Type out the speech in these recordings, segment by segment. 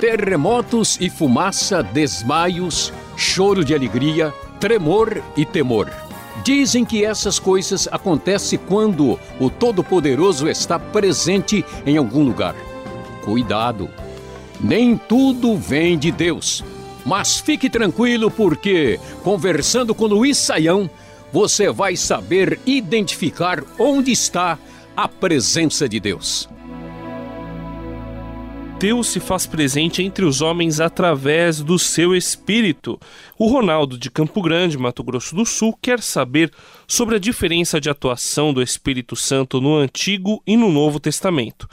Terremotos e fumaça, desmaios, choro de alegria, tremor e temor. Dizem que essas coisas acontecem quando o Todo-Poderoso está presente em algum lugar. Cuidado! Nem tudo vem de Deus. Mas fique tranquilo, porque, conversando com Luiz Saião, você vai saber identificar onde está a presença de Deus. Deus se faz presente entre os homens através do seu Espírito. O Ronaldo de Campo Grande, Mato Grosso do Sul, quer saber sobre a diferença de atuação do Espírito Santo no Antigo e no Novo Testamento.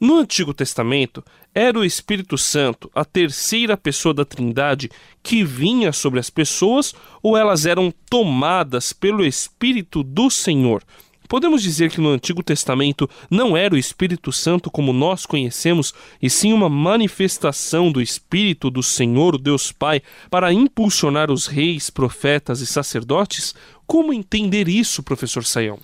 No Antigo Testamento, era o Espírito Santo a terceira pessoa da Trindade que vinha sobre as pessoas ou elas eram tomadas pelo Espírito do Senhor? Podemos dizer que no Antigo Testamento não era o Espírito Santo como nós conhecemos, e sim uma manifestação do Espírito do Senhor, Deus Pai, para impulsionar os reis, profetas e sacerdotes? Como entender isso, professor Saião?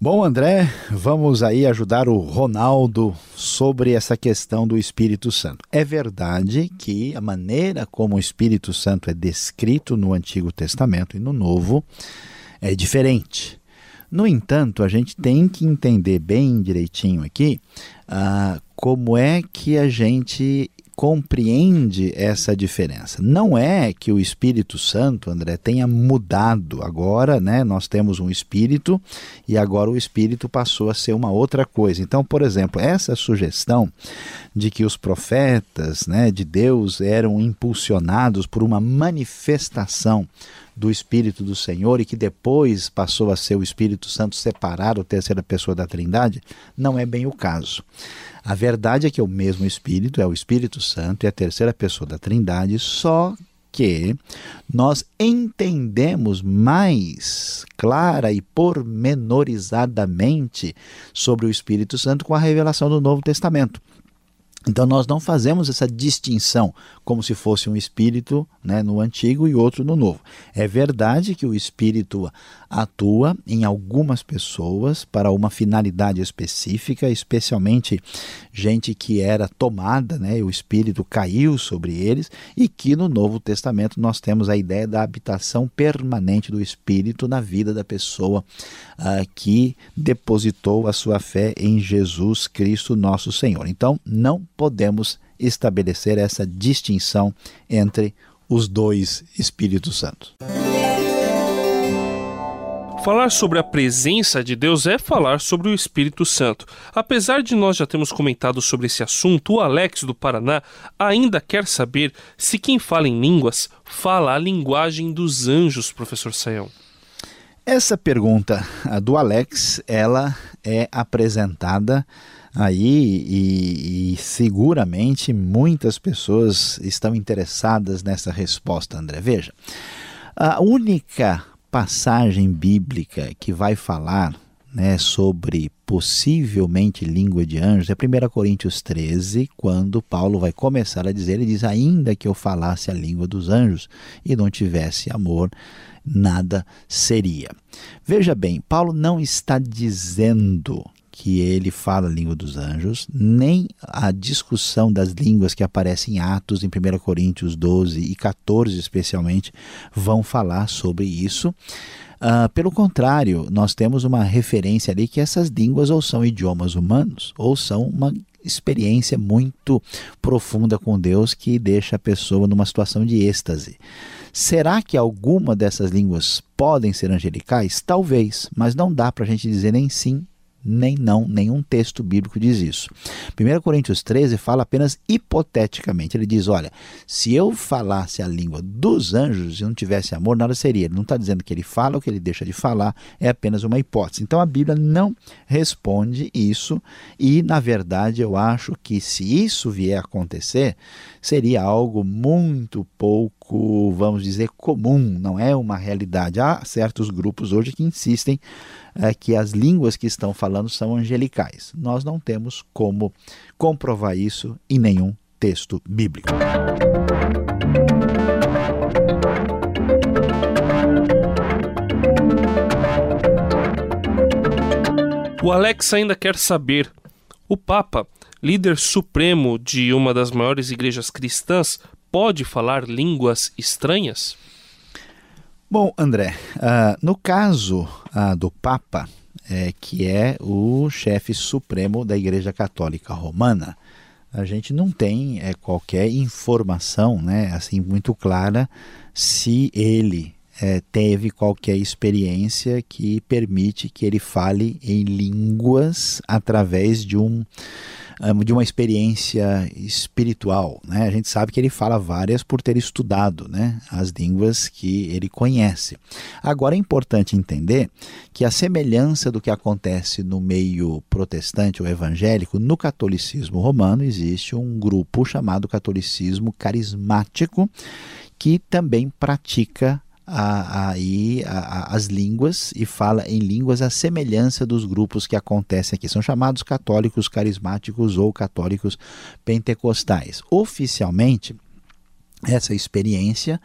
Bom, André, vamos aí ajudar o Ronaldo sobre essa questão do Espírito Santo. É verdade que a maneira como o Espírito Santo é descrito no Antigo Testamento e no Novo é diferente. No entanto, a gente tem que entender bem direitinho aqui uh, como é que a gente compreende essa diferença. Não é que o Espírito Santo, André, tenha mudado. Agora, né, nós temos um espírito e agora o espírito passou a ser uma outra coisa. Então, por exemplo, essa sugestão de que os profetas, né, de Deus eram impulsionados por uma manifestação do Espírito do Senhor e que depois passou a ser o Espírito Santo separado, terceira pessoa da Trindade, não é bem o caso. A verdade é que é o mesmo Espírito, é o Espírito Santo, e a terceira pessoa da Trindade, só que nós entendemos mais clara e pormenorizadamente sobre o Espírito Santo com a revelação do Novo Testamento. Então nós não fazemos essa distinção como se fosse um espírito né, no antigo e outro no novo. É verdade que o espírito atua em algumas pessoas para uma finalidade específica, especialmente gente que era tomada, né, o espírito caiu sobre eles, e que no Novo Testamento nós temos a ideia da habitação permanente do espírito na vida da pessoa uh, que depositou a sua fé em Jesus Cristo, nosso Senhor. Então não podemos estabelecer essa distinção entre os dois Espíritos Santos. Falar sobre a presença de Deus é falar sobre o Espírito Santo. Apesar de nós já termos comentado sobre esse assunto, o Alex do Paraná ainda quer saber se quem fala em línguas fala a linguagem dos anjos, professor Saião. Essa pergunta do Alex, ela é apresentada aí e, e, seguramente muitas pessoas estão interessadas nessa resposta, André. Veja, a única passagem bíblica que vai falar né, sobre possivelmente língua de anjos é 1 Coríntios 13, quando Paulo vai começar a dizer, ele diz, ainda que eu falasse a língua dos anjos e não tivesse amor, nada seria. Veja bem, Paulo não está dizendo que ele fala a língua dos anjos, nem a discussão das línguas que aparecem em Atos, em 1 Coríntios 12 e 14 especialmente, vão falar sobre isso. Uh, pelo contrário, nós temos uma referência ali que essas línguas ou são idiomas humanos ou são uma experiência muito profunda com Deus que deixa a pessoa numa situação de êxtase. Será que alguma dessas línguas podem ser angelicais? Talvez, mas não dá para a gente dizer nem sim nem não, nenhum texto bíblico diz isso. 1 Coríntios 13 fala apenas hipoteticamente. Ele diz: olha, se eu falasse a língua dos anjos e não tivesse amor, nada seria. Ele não está dizendo que ele fala ou que ele deixa de falar, é apenas uma hipótese. Então a Bíblia não responde isso, e na verdade eu acho que se isso vier a acontecer, seria algo muito pouco, vamos dizer, comum, não é uma realidade. Há certos grupos hoje que insistem é, que as línguas que estão falando são angelicais. Nós não temos como comprovar isso em nenhum texto bíblico. O Alex ainda quer saber O Papa, líder supremo de uma das maiores igrejas cristãs, pode falar línguas estranhas? Bom, André, uh, no caso uh, do Papa, é, que é o chefe supremo da Igreja Católica Romana, a gente não tem é, qualquer informação, né, assim muito clara se ele é, teve qualquer experiência que permite que ele fale em línguas através de um de uma experiência espiritual. Né? A gente sabe que ele fala várias por ter estudado né? as línguas que ele conhece. Agora é importante entender que a semelhança do que acontece no meio protestante ou evangélico, no catolicismo romano existe um grupo chamado catolicismo carismático que também pratica aí as línguas e fala em línguas à semelhança dos grupos que acontecem aqui. São chamados católicos carismáticos ou católicos pentecostais. Oficialmente, essa experiência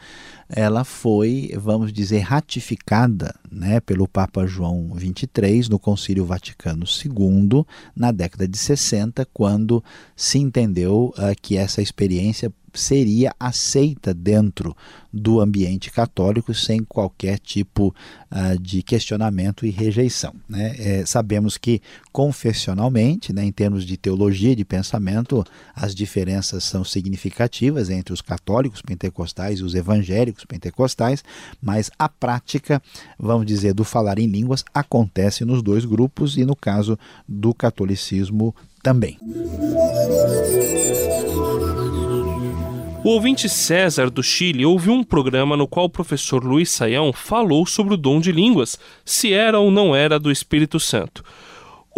ela foi, vamos dizer, ratificada né, pelo Papa João XXIII no Concílio Vaticano II na década de 60, quando se entendeu uh, que essa experiência seria aceita dentro do ambiente católico sem qualquer tipo uh, de questionamento e rejeição. Né? É, sabemos que confessionalmente, né, em termos de teologia e de pensamento, as diferenças são significativas entre os católicos pentecostais e os evangélicos pentecostais, mas a prática, vamos dizer, do falar em línguas acontece nos dois grupos e no caso do catolicismo também. O ouvinte César do Chile ouviu um programa no qual o professor Luiz Saião falou sobre o dom de línguas, se era ou não era do Espírito Santo.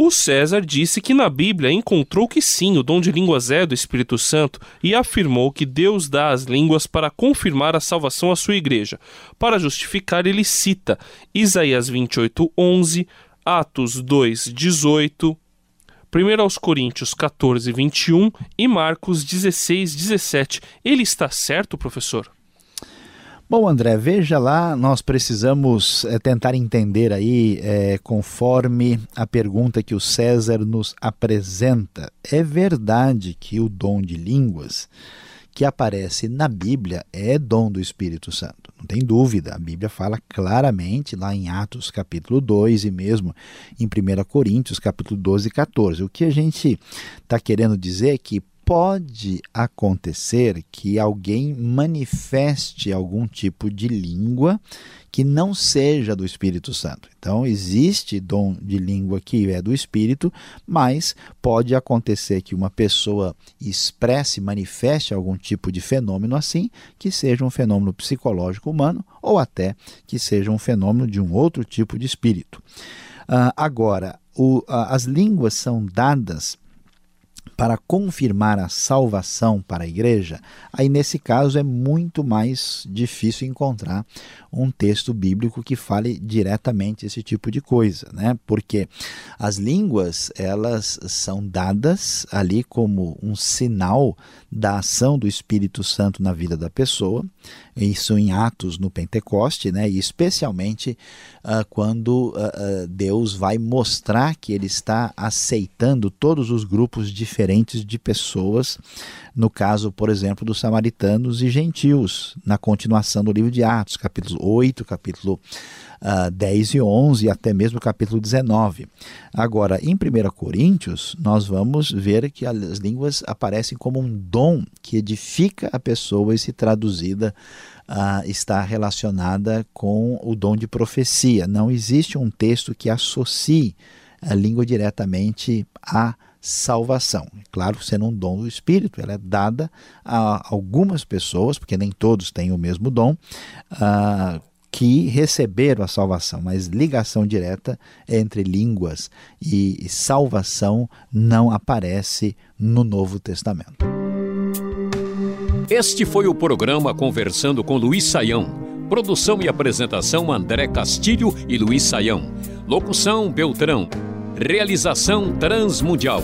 O César disse que na Bíblia encontrou que sim, o dom de línguas é do Espírito Santo e afirmou que Deus dá as línguas para confirmar a salvação à sua igreja. Para justificar, ele cita Isaías 28, 11, Atos 2, 18, 1 aos Coríntios 14, 21 e Marcos 16, 17. Ele está certo, professor? Bom, André, veja lá, nós precisamos é, tentar entender aí, é, conforme a pergunta que o César nos apresenta. É verdade que o dom de línguas que aparece na Bíblia é dom do Espírito Santo. Não tem dúvida, a Bíblia fala claramente lá em Atos capítulo 2 e mesmo em 1 Coríntios capítulo 12 e 14. O que a gente está querendo dizer é que pode acontecer que alguém manifeste algum tipo de língua que não seja do Espírito Santo. Então, existe dom de língua que é do Espírito, mas pode acontecer que uma pessoa expresse, manifeste algum tipo de fenômeno assim, que seja um fenômeno psicológico humano ou até que seja um fenômeno de um outro tipo de espírito. Uh, agora, o, uh, as línguas são dadas para confirmar a salvação para a igreja, aí nesse caso é muito mais difícil encontrar um texto bíblico que fale diretamente esse tipo de coisa, né? Porque as línguas, elas são dadas ali como um sinal da ação do Espírito Santo na vida da pessoa, isso em Atos no Pentecoste, né? E especialmente uh, quando uh, uh, Deus vai mostrar que ele está aceitando todos os grupos diferentes de pessoas, no caso, por exemplo, dos samaritanos e gentios, na continuação do livro de Atos, capítulo 8, capítulo uh, ah, 10 e 11 e até mesmo capítulo 19. Agora, em 1 Coríntios, nós vamos ver que as línguas aparecem como um dom que edifica a pessoa e se traduzida Uh, está relacionada com o dom de profecia. Não existe um texto que associe a língua diretamente a salvação. Claro, sendo um dom do Espírito, ela é dada a algumas pessoas, porque nem todos têm o mesmo dom, uh, que receberam a salvação, mas ligação direta entre línguas e salvação não aparece no Novo Testamento. Este foi o programa Conversando com Luiz Saião. Produção e apresentação André Castilho e Luiz Saião. Locução Beltrão. Realização Transmundial.